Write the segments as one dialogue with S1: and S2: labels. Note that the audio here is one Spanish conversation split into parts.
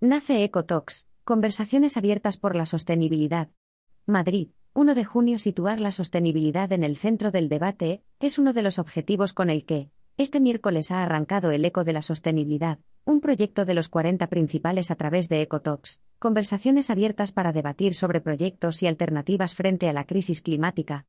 S1: Nace EcoTalks, conversaciones abiertas por la sostenibilidad. Madrid, 1 de junio. Situar la sostenibilidad en el centro del debate es uno de los objetivos con el que, este miércoles ha arrancado el Eco de la Sostenibilidad, un proyecto de los 40 principales a través de EcoTalks, conversaciones abiertas para debatir sobre proyectos y alternativas frente a la crisis climática.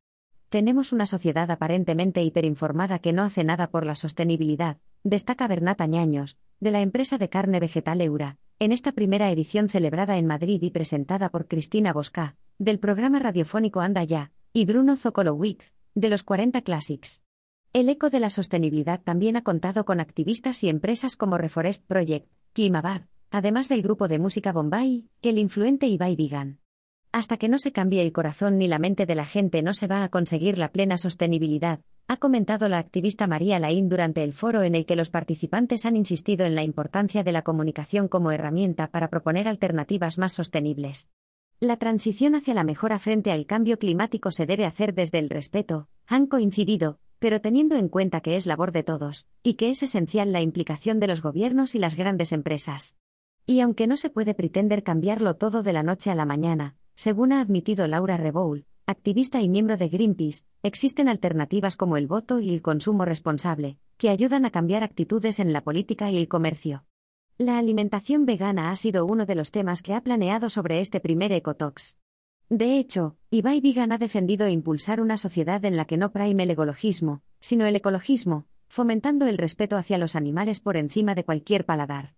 S1: Tenemos una sociedad aparentemente hiperinformada que no hace nada por la sostenibilidad, destaca Bernat Añaños, de la empresa de carne vegetal Eura, en esta primera edición celebrada en Madrid y presentada por Cristina Bosca, del programa radiofónico Anda Ya, y Bruno Zokolowicz, de los 40 Classics. El eco de la sostenibilidad también ha contado con activistas y empresas como Reforest Project, Kimabar, además del grupo de música Bombay, el influente Ibai Vigan. Hasta que no se cambie el corazón ni la mente de la gente no se va a conseguir la plena sostenibilidad, ha comentado la activista María Laín durante el foro en el que los participantes han insistido en la importancia de la comunicación como herramienta para proponer alternativas más sostenibles. La transición hacia la mejora frente al cambio climático se debe hacer desde el respeto, han coincidido, pero teniendo en cuenta que es labor de todos, y que es esencial la implicación de los gobiernos y las grandes empresas. Y aunque no se puede pretender cambiarlo todo de la noche a la mañana, según ha admitido Laura Reboul, activista y miembro de Greenpeace, existen alternativas como el voto y el consumo responsable, que ayudan a cambiar actitudes en la política y el comercio. La alimentación vegana ha sido uno de los temas que ha planeado sobre este primer Ecotox. De hecho, Ibai Vigan ha defendido impulsar una sociedad en la que no prime el ecologismo, sino el ecologismo, fomentando el respeto hacia los animales por encima de cualquier paladar.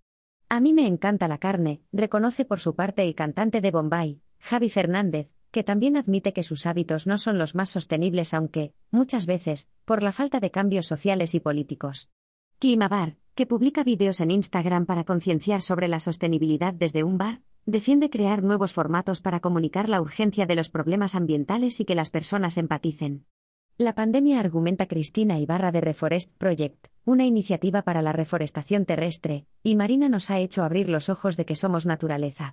S1: A mí me encanta la carne, reconoce por su parte el cantante de Bombay, Javi Fernández, que también admite que sus hábitos no son los más sostenibles aunque, muchas veces, por la falta de cambios sociales y políticos. Kimabar, que publica vídeos en Instagram para concienciar sobre la sostenibilidad desde un bar, Defiende crear nuevos formatos para comunicar la urgencia de los problemas ambientales y que las personas empaticen. La pandemia argumenta Cristina Ibarra de Reforest Project, una iniciativa para la reforestación terrestre y marina nos ha hecho abrir los ojos de que somos naturaleza.